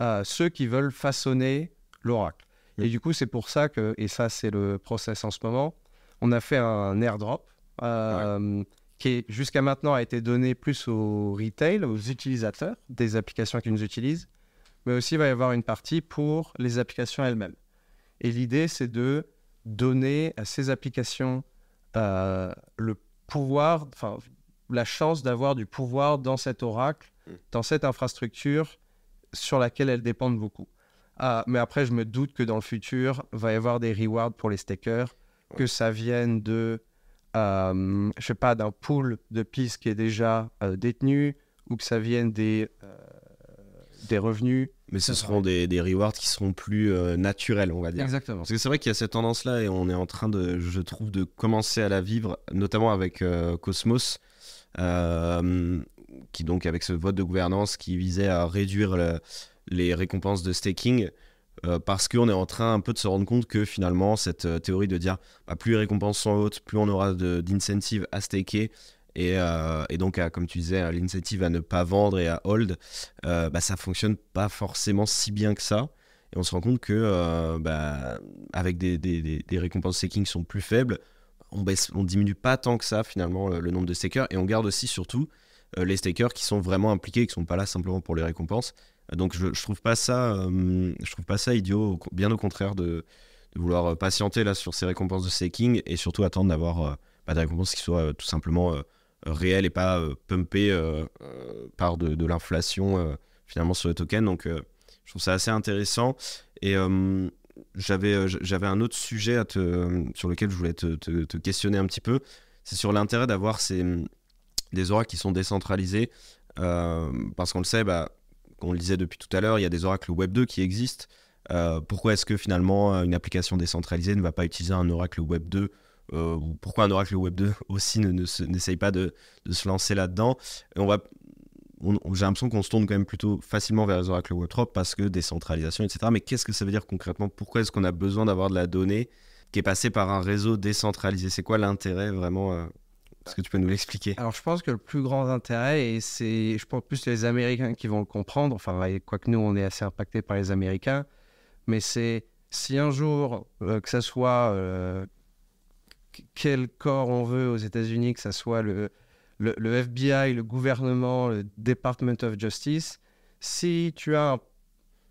euh, ceux qui veulent façonner l'oracle. Et du coup, c'est pour ça que, et ça c'est le process en ce moment, on a fait un airdrop euh, qui jusqu'à maintenant a été donné plus aux retail, aux utilisateurs des applications qui nous utilisent, mais aussi il va y avoir une partie pour les applications elles-mêmes. Et l'idée, c'est de donner à ces applications euh, le pouvoir, enfin, la chance d'avoir du pouvoir dans cet oracle, mm. dans cette infrastructure sur laquelle elles dépendent beaucoup. Ah, mais après, je me doute que dans le futur, va y avoir des rewards pour les stakers, que ça vienne de, euh, je sais pas, d'un pool de pistes qui est déjà euh, détenu, ou que ça vienne des, des revenus. Mais ce seront des, des, rewards qui seront plus euh, naturels, on va dire. Exactement. Parce que c'est vrai qu'il y a cette tendance-là et on est en train de, je trouve, de commencer à la vivre, notamment avec euh, Cosmos, euh, qui donc avec ce vote de gouvernance qui visait à réduire les récompenses de staking. Parce qu'on est en train un peu de se rendre compte que finalement, cette théorie de dire bah, plus les récompenses sont hautes, plus on aura d'incentives à staker, euh, et, donc, comme tu disais, l'initiative à ne pas vendre et à hold, euh, bah, ça fonctionne pas forcément si bien que ça. Et on se rend compte que euh, bah, avec des, récompenses staking qui sont plus faibles, on baisse, diminue pas tant que ça finalement le, nombre de stakers et on garde aussi surtout les stakers qui sont vraiment impliqués, qui sont pas là simplement pour les récompenses. Donc je, trouve pas ça, je trouve pas ça idiot, bien au contraire de, vouloir patienter là sur ces récompenses de staking et surtout attendre d'avoir pas des récompenses qui soient tout simplement réelles et pas pumpées par de, l'inflation finalement sur le token. Donc je trouve ça assez intéressant et j'avais euh, j'avais un autre sujet à te, sur lequel je voulais te, questionner un petit peu. C'est sur l'intérêt d'avoir ces, des oracles qui sont décentralisés. Euh, parce qu'on le sait, bah, on le disait depuis tout à l'heure, il y a des oracles Web 2 qui existent. Euh, pourquoi est-ce que finalement une application décentralisée ne va pas utiliser un oracle Web 2 ou pourquoi un oracle Web 2 aussi n'essaye ne, pas de, se lancer là-dedans? On va j'ai l'impression qu'on se tourne quand même plutôt facilement vers les oracles Web3 parce que décentralisation, etc. Mais qu'est-ce que ça veut dire concrètement? Pourquoi est-ce qu'on a besoin d'avoir de la donnée qui est passée par un réseau décentralisé? C'est quoi l'intérêt vraiment euh, Est-ce que tu peux nous l'expliquer? Alors je pense que le plus grand intérêt, et c'est je pense plus les Américains qui vont le comprendre, enfin quoique nous on est assez impacté par les Américains, mais c'est si un jour, euh, que ce soit euh, quel corps on veut aux États-Unis, que ce soit le, FBI, le gouvernement, le Department of Justice, si tu as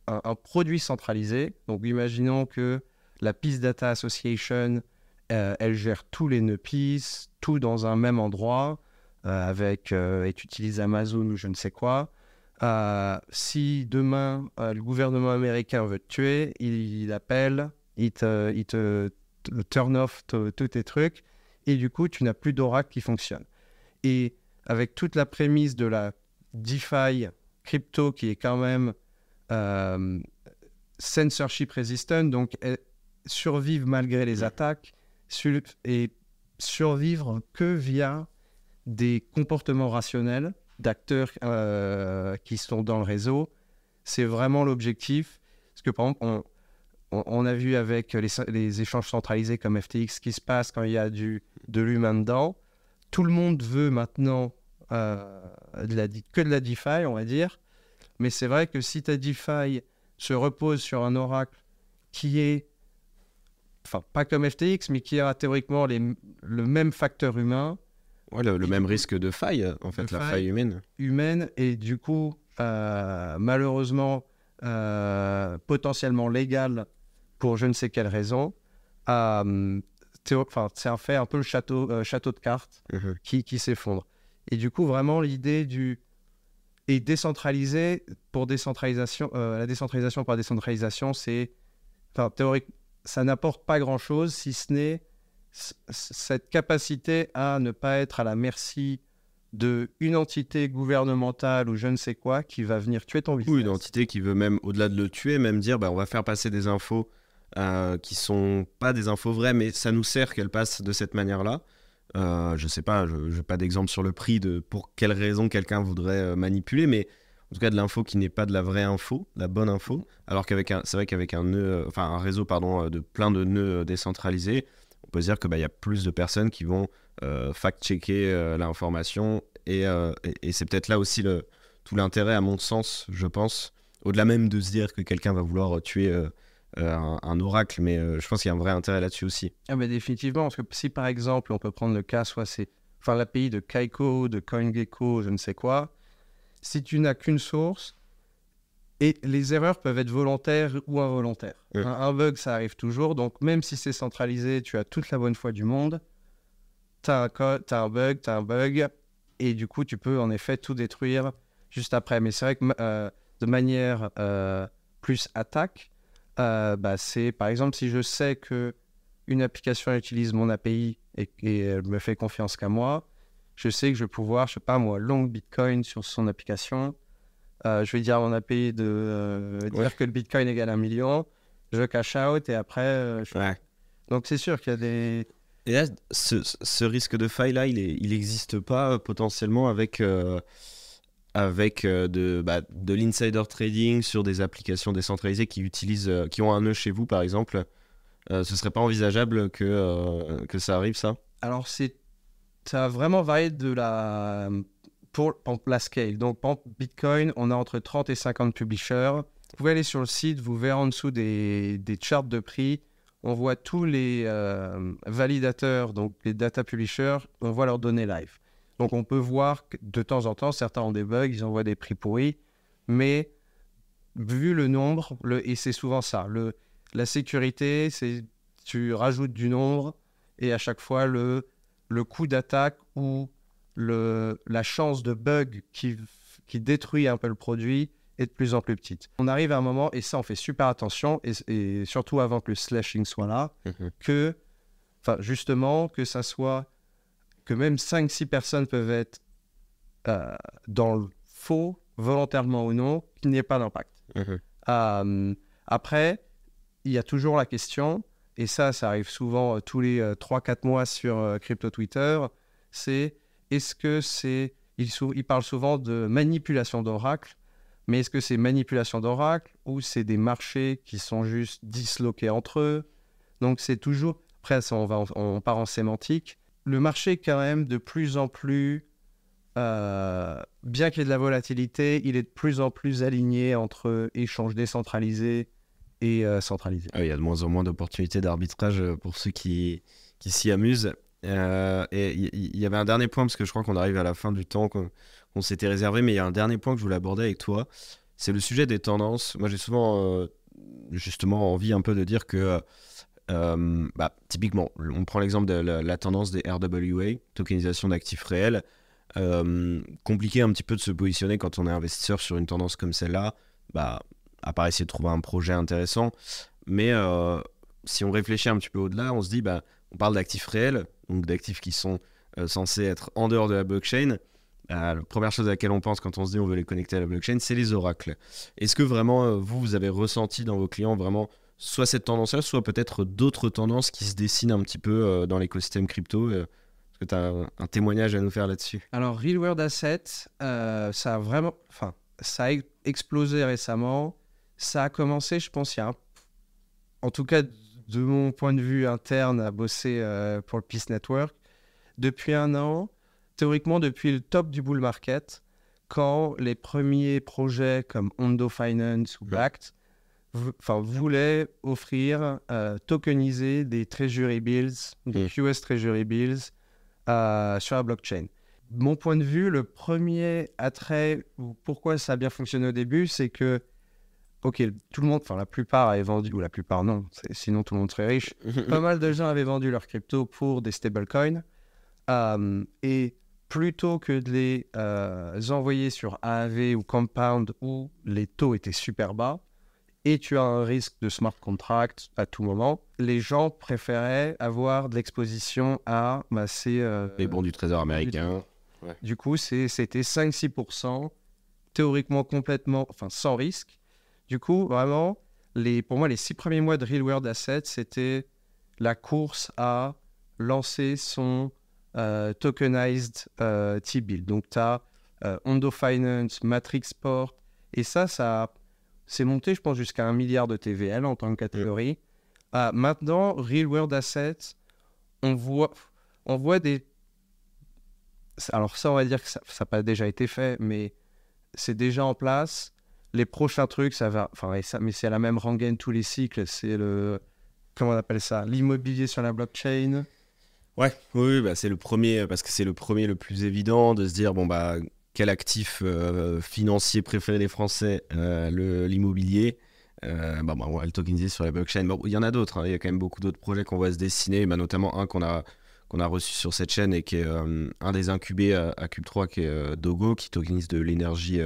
un, produit centralisé, donc imaginons que la Peace Data Association, euh, elle gère tous les nœuds tout dans un même endroit, euh, avec, euh, et tu utilises Amazon ou je ne sais quoi. si demain le gouvernement américain veut te tuer, il, appelle, il te, il te, turn off tous tes trucs, et du coup, tu n'as plus d'oracle qui fonctionne. Et avec toute la prémisse de la DeFi crypto qui est quand même euh, censorship resistant, donc survivre malgré les attaques et survivre que via des comportements rationnels d'acteurs euh, qui sont dans le réseau. C'est vraiment l'objectif. Parce que par exemple, on, a vu avec les, échanges centralisés comme FTX ce qui se passe quand il y a du, de l'humain dedans tout le monde veut maintenant euh, que de la DeFi, on va dire. Mais c'est vrai que si ta DeFi se repose sur un oracle qui est, enfin, pas comme FTX, mais qui a théoriquement les, le même facteur humain. Ouais, le, même risque de faille, en fait, la faille, humaine. Humaine, et du coup, euh, malheureusement, euh, potentiellement légal pour je ne sais quelle raison, enfin, c'est un fait un peu le château, euh, château de cartes mhm. qui, qui s'effondre. Et du coup, vraiment, l'idée du. Et décentraliser pour décentralisation, euh, la décentralisation par décentralisation, c'est. Enfin, théorique, ça n'apporte pas grand-chose si ce n'est cette capacité à ne pas être à la merci de une entité gouvernementale ou je ne sais quoi qui va venir tuer ton business. Ou une entité qui veut même, au-delà de le tuer, même dire bah, on va faire passer des infos euh, qui sont pas des infos vraies, mais ça nous sert qu'elles passent de cette manière-là. Euh, je sais pas, je n'ai pas d'exemple sur le prix de pour quelle raison quelqu'un voudrait euh, manipuler, mais en tout cas de l'info qui n'est pas de la vraie info, la bonne info. Alors qu'avec un, c'est vrai qu'avec un nœud, enfin un réseau pardon de plein de nœuds décentralisés, on peut se dire que bah, y a plus de personnes qui vont fact-checker l'information et, et, c'est peut-être là aussi le, tout l'intérêt à mon sens, je pense, au-delà même de se dire que quelqu'un va vouloir tuer euh, un, oracle, mais euh, je pense qu'il y a un vrai intérêt là-dessus aussi. Ah mais définitivement, parce que si par exemple, on peut prendre le cas, soit c'est enfin l'API de Kaiko, de CoinGecko, je ne sais quoi, si tu n'as qu'une source, et les erreurs peuvent être volontaires ou involontaires. Un, bug, ça arrive toujours, donc même si c'est centralisé, tu as toute la bonne foi du monde, tu as, as, un bug, tu as un bug, et du coup, tu peux en effet tout détruire juste après. Mais c'est vrai que euh, de manière plus attaque, euh, bah, c'est par exemple si je sais que une application utilise mon API et, elle me fait confiance qu'à moi, je sais que je vais pouvoir, je sais pas moi, long Bitcoin sur son application. Euh, je vais dire à mon API de euh, dire que le Bitcoin égale un million. Je cash out et après. Donc c'est sûr qu'il y a des. Et là, ce, risque de faille là, il n'existe pas potentiellement avec avec euh, de, bah, de l'insider trading sur des applications décentralisées qui utilisent, euh, qui ont un nœud chez vous par exemple, euh, ce serait pas envisageable que, que ça arrive ça? Alors c'est ça a vraiment varié de la pour, la scale. Donc pour Bitcoin, on a entre 30 et 50 publishers. Vous pouvez aller sur le site, vous verrez en dessous des, des charts de prix. on voit tous les euh, validateurs, donc les data publishers, on voit leurs données live. Donc on peut voir que de temps en temps, certains ont des bugs, ils envoient des prix pourris, mais vu le nombre, et c'est souvent ça, la sécurité, c'est tu rajoutes du nombre et à chaque fois le, le coût d'attaque ou le, la chance de bug qui, qui détruit un peu le produit est de plus en plus petite. On arrive à un moment, et ça on fait super attention, et, et surtout avant que le slashing soit là, Mhm. que, enfin justement, que ça soit, que même 5-6 personnes peuvent être euh, dans le faux, volontairement ou non, qu'il n'y ait pas d'impact. Mhm. Euh, après, il y a toujours la question, et ça, ça arrive souvent euh, tous les 3-4 mois sur euh, Crypto Twitter, c'est est-ce que c'est. Il, sou- parle souvent de manipulation d'oracle, mais est-ce que c'est manipulation d'oracle ou c'est des marchés qui sont juste disloqués entre eux? Donc c'est toujours. Après, ça, on, part en sémantique. Le marché est quand même de plus en plus. euh, bien qu'il y ait de la volatilité, il est de plus en plus aligné entre échanges décentralisés et euh, centralisés. Ah, Il y a de moins en moins d'opportunités d'arbitrage euh, pour ceux qui, qui s'y amusent. Euh, et il y, avait un dernier point, parce que je crois qu'on arrive à la fin du temps qu'on s'était réservé, mais il y a un dernier point que je voulais aborder avec toi. C'est le sujet des tendances. Moi, j'ai souvent, justement, envie un peu de dire que, bah, typiquement, on prend l'exemple de la, tendance des RWA, tokenisation d'actifs réels. Compliqué un petit peu de se positionner quand on est investisseur sur une tendance comme celle-là, bah, à part essayer de trouver un projet intéressant. Mais euh, si on réfléchit un petit peu au-delà, on se dit, bah, on parle d'actifs réels, donc d'actifs qui sont euh, censés être en dehors de la blockchain. Euh, la première chose à laquelle on pense quand on se dit on veut les connecter à la blockchain, c'est les oracles. Est-ce que vraiment, euh, vous, vous avez ressenti dans vos clients vraiment soit cette tendance-là, soit peut-être d'autres tendances qui se dessinent un petit peu dans l'écosystème crypto Est-ce que tu as un, témoignage à nous faire là-dessus? Alors, Real World Asset, ça a vraiment. Enfin, ça a e- explosé récemment. Ça a commencé, je pense, il y a un- En tout cas, de mon point de vue interne, à bosser euh, pour le Peace Network. Depuis un an, théoriquement, depuis le top du bull market, quand les premiers projets comme Hondo Finance ou vou- enfin, voulaient offrir, euh, tokeniser des Treasury Bills, des Mm. QS Treasury Bills euh, sur la blockchain. Mon point de vue, le premier attrait, ou pourquoi ça a bien fonctionné au début, c'est que, ok, tout le monde, enfin la plupart avaient vendu, ou la plupart non, sinon tout le monde serait riche, pas mal de gens avaient vendu leurs crypto pour des stablecoins. Euh, et plutôt que de les euh, envoyer sur AAV ou Compound où les taux étaient super bas et tu as un risque de smart contract à tout moment, les gens préféraient avoir de l'exposition à bah, ces, euh, Les bons du trésor américain. du coup, c'est- c'était 5-6%, théoriquement complètement, enfin sans risque. Du coup, vraiment, les, pour moi, les six premiers mois de Real World Assets, c'était la course à lancer son euh, tokenized euh, T-bill. Donc, tu as Hondo Finance, Matrix Sport, et ça, ça c'est monté, je pense, jusqu'à un milliard de TVL en tant que catégorie. Ah, maintenant, Real World Assets, on voit, on voit des alors ça, on va dire que ça n'a pas déjà été fait, mais c'est déjà en place. Les prochains trucs, ça va... Enfin, mais c'est la même rengaine tous les cycles. C'est le... Comment on appelle ça L'immobilier sur la blockchain. Ouais, oui, bah, c'est le premier, parce que c'est le premier le plus évident de se dire, bon, bah, quel actif euh, financier préféré des Français Euh, L'immobilier. Euh, bah, bah, on va le tokeniser sur la blockchain. Bon, il y en a d'autres, hein, il y a quand même beaucoup d'autres projets qu'on voit se dessiner, bah, notamment un qu'on a, qu'on a reçu sur cette chaîne et qui est euh, un des incubés à, à Cube 3, qui est euh, Dogo, qui tokenise de l'énergie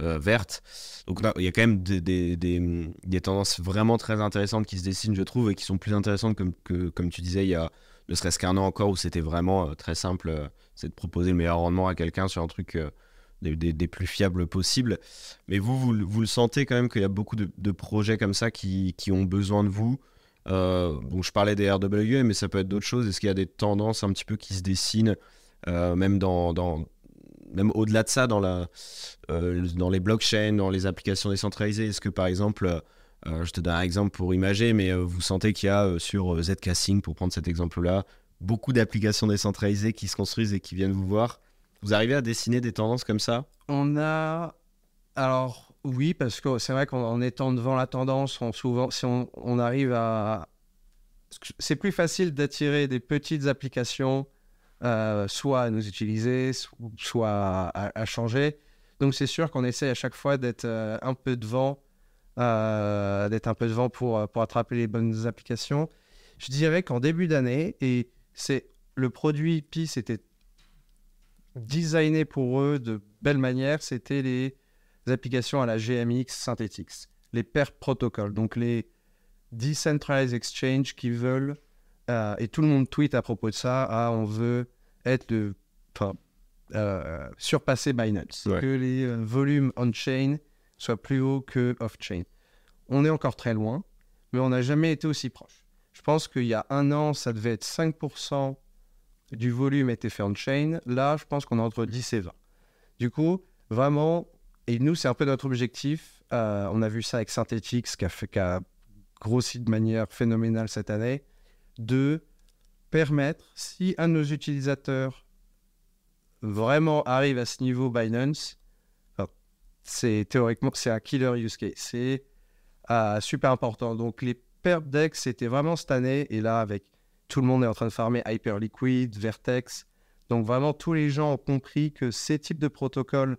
euh, verte. Donc là, il y a quand même des, des, des- tendances vraiment très intéressantes qui se dessinent, je trouve, et qui sont plus intéressantes, comme, que, comme tu disais, il y a ne serait-ce qu'un an encore où c'était vraiment euh, très simple, euh, c'est de proposer le meilleur rendement à quelqu'un sur un truc des, plus fiables possibles. Mais vous, vous, vous le sentez quand même qu'il y a beaucoup de, projets comme ça qui, qui ont besoin de vous. Bon, je parlais des RWA, mais ça peut être d'autres choses. Est-ce qu'il y a des tendances un petit peu qui se dessinent, même dans, dans- même au-delà de ça, dans, la, euh, dans les blockchains, dans les applications décentralisées Est-ce que par exemple, euh, je te donne un exemple pour imager, mais euh, vous sentez qu'il y a euh, sur euh, Zcasing, pour prendre cet exemple-là, beaucoup d'applications décentralisées qui se construisent et qui viennent vous voir. Vous arrivez à dessiner des tendances comme ça? On a... Alors, oui, parce que c'est vrai qu'en en étant devant la tendance, on souvent, si on, on arrive à, c'est plus facile d'attirer des petites applications, euh, soit à nous utiliser, soit à, changer. Donc c'est sûr qu'on essaie à chaque fois d'être euh, un peu devant, euh, d'être un peu devant pour, pour attraper les bonnes applications. Je dirais qu'en début d'année, et c'est le produit PIS était designé pour eux de belle manière, c'était les applications à la GMX Synthetix, les pair protocoles, donc les decentralized exchange qui veulent, euh, et tout le monde tweet à propos de ça, ah, on veut être de, euh, surpasser Binance, que les euh, volumes on-chain soient plus hauts que off-chain. On est encore très loin, mais on n'a jamais été aussi proche. Je pense qu'il y a un an, ça devait être 5% du volume était fait on-chain. Là, je pense qu'on est entre 10 et 20. Du coup, vraiment, et nous, c'est un peu notre objectif. on a vu ça avec Synthetix qui a, fait, qui a grossi de manière phénoménale cette année, de permettre, si un de nos utilisateurs vraiment arrive à ce niveau Binance, c'est théoriquement c'est un killer use case, c'est euh, super important. Donc les perp decks, c'était vraiment cette année, et là avec tout le monde est en train de farmer Hyperliquid, Vertex, donc vraiment tous les gens ont compris que ces types de protocoles,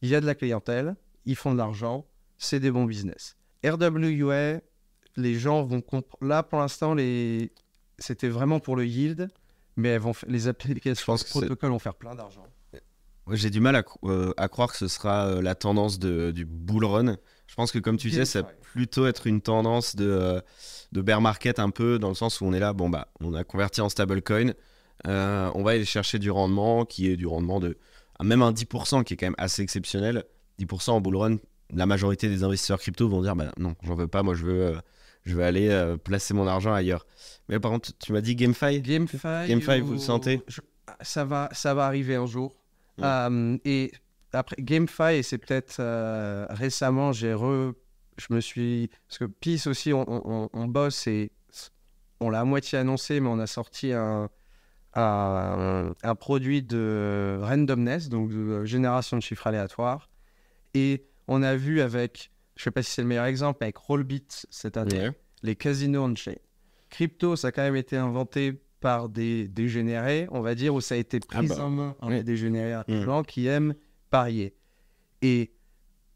il y a de la clientèle, ils font de l'argent, c'est des bons business. RWA, les gens vont Là, pour l'instant, les... c'était vraiment pour le yield, mais elles vont les applications, les protocoles vont faire plein d'argent. J'ai du mal euh, à, croire que ce sera euh, la tendance de, du bull run. Je pense que, comme tu disais, ça va plutôt être une tendance de, euh, de bear market un peu, dans le sens où on est là, bon, bah, on a converti en stablecoin, on va aller chercher du rendement qui est du rendement de même un 10% qui est quand même assez exceptionnel. 10% en bull run, la majorité des investisseurs crypto vont dire bah non, j'en veux pas, moi je veux je vais aller euh, placer mon argent ailleurs. Mais par contre, tu m'as dit GameFi GameFi, GameFi vous le sentez? ça, va, ça va arriver un jour. Euh, et après, GameFi, et c'est peut-être euh, récemment, j'ai re. Je me suis. Parce que Peace aussi, on, on, bosse et on l'a à moitié annoncé, mais on a sorti un, un, un, produit de randomness, donc de génération de chiffres aléatoires. Et on a vu avec je sais pas si c'est le meilleur exemple, avec Rollbit cette année, les casinos on-chain. Crypto, ça a quand même été inventé par des dégénérés, on va dire, où ça a été ah pris bah. en main par des dégénérés mm. gens qui aiment parier. Et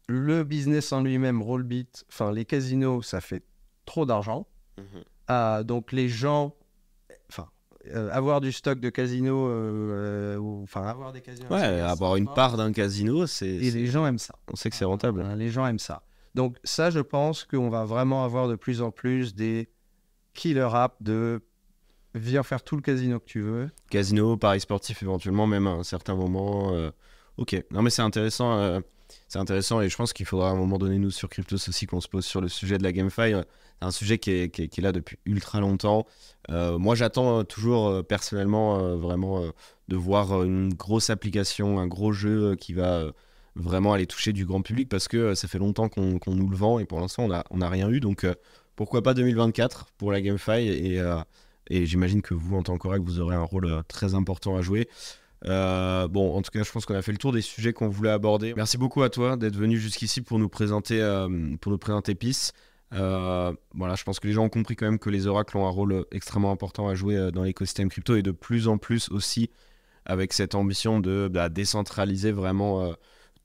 le business en lui-même, Rollbit, enfin les casinos, ça fait trop d'argent. Mhm. Ah, donc les gens, enfin, euh, avoir du stock de casinos, euh, euh, enfin avoir des casinos. Ouais, avoir une part d'un casino, c'est. Et les gens aiment ça. On sait que c'est rentable. les gens aiment ça. Donc ça, je pense qu'on va vraiment avoir de plus en plus des killer apps de viens faire tout le casino que tu veux. Casino, paris sportif éventuellement, même à un certain moment. Euh, ok, non mais c'est intéressant. Euh, c'est intéressant et je pense qu'il faudra à un moment donné, nous, sur Cryptos aussi, qu'on se pose sur le sujet de la GameFi. C'est un sujet qui est, qui, est, là depuis ultra longtemps. Euh, moi, j'attends toujours personnellement vraiment de voir une grosse application, un gros jeu qui va vraiment aller toucher du grand public parce que euh, ça fait longtemps qu'on nous le vend et pour l'instant on n'a a rien eu. Donc euh, pourquoi pas 2024 pour la GameFi et, euh, et j'imagine que vous en tant qu'oracle vous aurez un rôle très important à jouer. bon, en tout cas, je pense qu'on a fait le tour des sujets qu'on voulait aborder. Merci beaucoup à toi d'être venu jusqu'ici pour nous présenter, pour nous présenter PIS. voilà, je pense que les gens ont compris quand même que les oracles ont un rôle extrêmement important à jouer dans l'écosystème crypto et de plus en plus aussi avec cette ambition de bah, décentraliser vraiment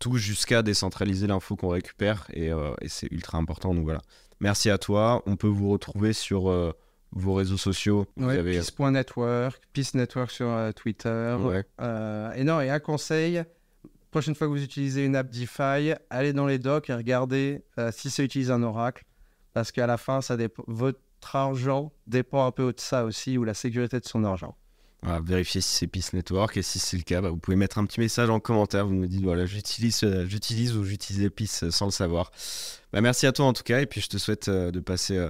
tout jusqu'à décentraliser l'info qu'on récupère euh, et, c'est ultra important. Donc voilà. Merci à toi. On peut vous retrouver sur euh, vos réseaux sociaux. Ouais, Peace.network, Peace Network sur euh, Twitter. et non, et un conseil, prochaine fois que vous utilisez une app DeFi, allez dans les docs et regardez si ça utilise un oracle. Parce qu'à la fin, ça votre argent dépend un peu de ça aussi, ou la sécurité de son argent. Voilà, vérifiez si c'est Peace Network et si c'est le cas, bah, vous pouvez mettre un petit message en commentaire. Vous nous dites voilà, j'utilise, euh, j'utilise ou j'utilise Peace euh, sans le savoir. Bah, merci à toi en tout cas et puis je te souhaite euh, de passer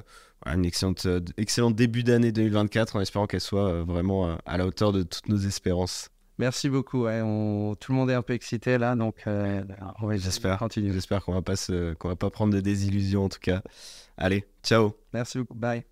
un excellente, excellent début d'année 2024 en espérant qu'elle soit vraiment à la hauteur de toutes nos espérances. Merci beaucoup. on... Tout le monde est un peu excité là, donc j'espère. J'espère qu'on va pas qu'on va pas prendre de désillusions en tout cas. Allez, ciao. Merci beaucoup. Bye.